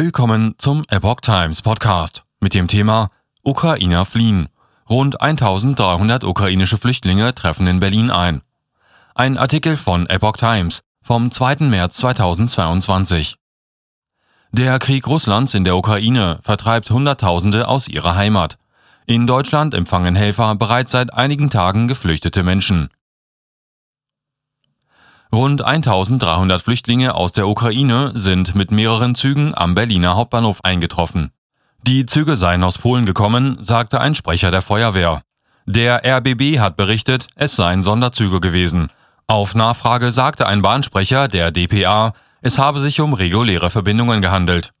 Willkommen zum Epoch Times Podcast mit dem Thema Ukrainer fliehen. Rund 1300 ukrainische Flüchtlinge treffen in Berlin ein. Ein Artikel von Epoch Times vom 2. März 2022. Der Krieg Russlands in der Ukraine vertreibt Hunderttausende aus ihrer Heimat. In Deutschland empfangen Helfer bereits seit einigen Tagen geflüchtete Menschen. Rund 1300 Flüchtlinge aus der Ukraine sind mit mehreren Zügen am Berliner Hauptbahnhof eingetroffen. Die Züge seien aus Polen gekommen, sagte ein Sprecher der Feuerwehr. Der RBB hat berichtet, es seien Sonderzüge gewesen. Auf Nachfrage sagte ein Bahnsprecher der DPA, es habe sich um reguläre Verbindungen gehandelt.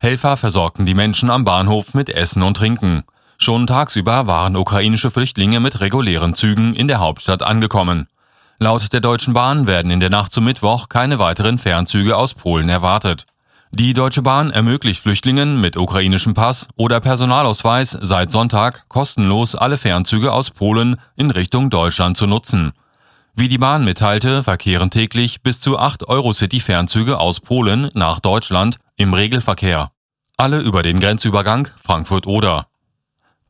Helfer versorgten die Menschen am Bahnhof mit Essen und Trinken. Schon tagsüber waren ukrainische Flüchtlinge mit regulären Zügen in der Hauptstadt angekommen. Laut der Deutschen Bahn werden in der Nacht zum Mittwoch keine weiteren Fernzüge aus Polen erwartet. Die Deutsche Bahn ermöglicht Flüchtlingen mit ukrainischem Pass oder Personalausweis seit Sonntag kostenlos alle Fernzüge aus Polen in Richtung Deutschland zu nutzen. Wie die Bahn mitteilte, verkehren täglich bis zu 8 Eurocity-Fernzüge aus Polen nach Deutschland im Regelverkehr. Alle über den Grenzübergang Frankfurt-Oder.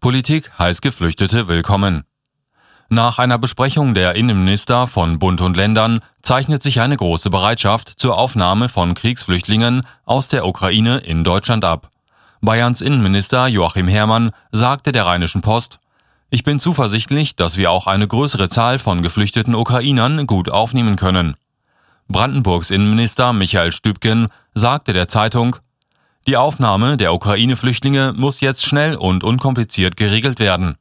Politik heißt Geflüchtete willkommen. Nach einer Besprechung der Innenminister von Bund und Ländern zeichnet sich eine große Bereitschaft zur Aufnahme von Kriegsflüchtlingen aus der Ukraine in Deutschland ab. Bayerns Innenminister Joachim Herrmann sagte der Rheinischen Post, ich bin zuversichtlich, dass wir auch eine größere Zahl von geflüchteten Ukrainern gut aufnehmen können. Brandenburgs Innenminister Michael Stübgen sagte der Zeitung, die Aufnahme der Ukraine-Flüchtlinge muss jetzt schnell und unkompliziert geregelt werden.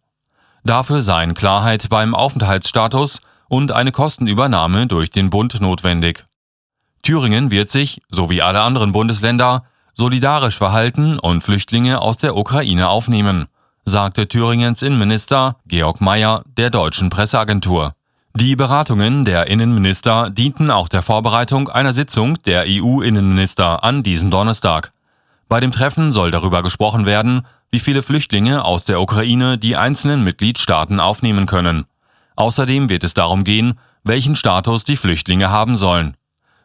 Dafür seien Klarheit beim Aufenthaltsstatus und eine Kostenübernahme durch den Bund notwendig. Thüringen wird sich, so wie alle anderen Bundesländer, solidarisch verhalten und Flüchtlinge aus der Ukraine aufnehmen, sagte Thüringens Innenminister Georg Mayer der deutschen Presseagentur. Die Beratungen der Innenminister dienten auch der Vorbereitung einer Sitzung der EU-Innenminister an diesem Donnerstag. Bei dem Treffen soll darüber gesprochen werden, wie viele Flüchtlinge aus der Ukraine die einzelnen Mitgliedstaaten aufnehmen können. Außerdem wird es darum gehen, welchen Status die Flüchtlinge haben sollen.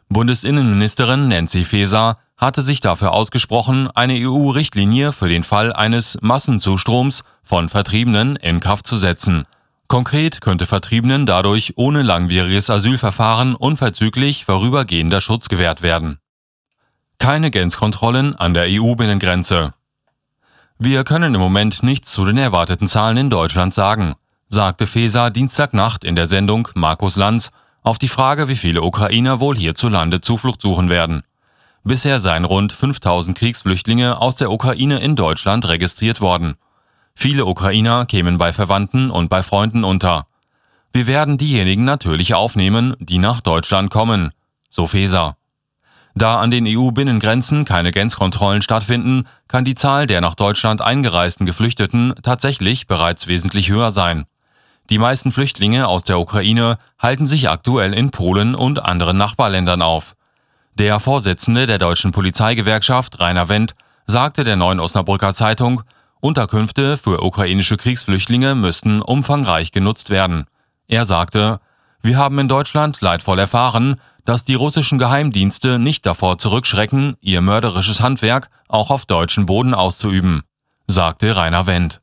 Bundesinnenministerin Nancy Faeser hatte sich dafür ausgesprochen, eine EU-Richtlinie für den Fall eines Massenzustroms von Vertriebenen in Kraft zu setzen. Konkret könnte Vertriebenen dadurch ohne langwieriges Asylverfahren unverzüglich vorübergehender Schutz gewährt werden. Keine Grenzkontrollen an der EU-Binnengrenze. Wir können im Moment nichts zu den erwarteten Zahlen in Deutschland sagen, sagte Feser Dienstagnacht in der Sendung Markus Lanz auf die Frage, wie viele Ukrainer wohl hierzulande Zuflucht suchen werden. Bisher seien rund 5000 Kriegsflüchtlinge aus der Ukraine in Deutschland registriert worden. Viele Ukrainer kämen bei Verwandten und bei Freunden unter. Wir werden diejenigen natürlich aufnehmen, die nach Deutschland kommen, so Feser. Da an den EU-Binnengrenzen keine Grenzkontrollen stattfinden, kann die Zahl der nach Deutschland eingereisten Geflüchteten tatsächlich bereits wesentlich höher sein. Die meisten Flüchtlinge aus der Ukraine halten sich aktuell in Polen und anderen Nachbarländern auf. Der Vorsitzende der deutschen Polizeigewerkschaft, Rainer Wendt, sagte der Neuen Osnabrücker Zeitung, Unterkünfte für ukrainische Kriegsflüchtlinge müssten umfangreich genutzt werden. Er sagte, wir haben in Deutschland leidvoll erfahren, dass die russischen Geheimdienste nicht davor zurückschrecken, ihr mörderisches Handwerk auch auf deutschem Boden auszuüben, sagte Rainer Wendt.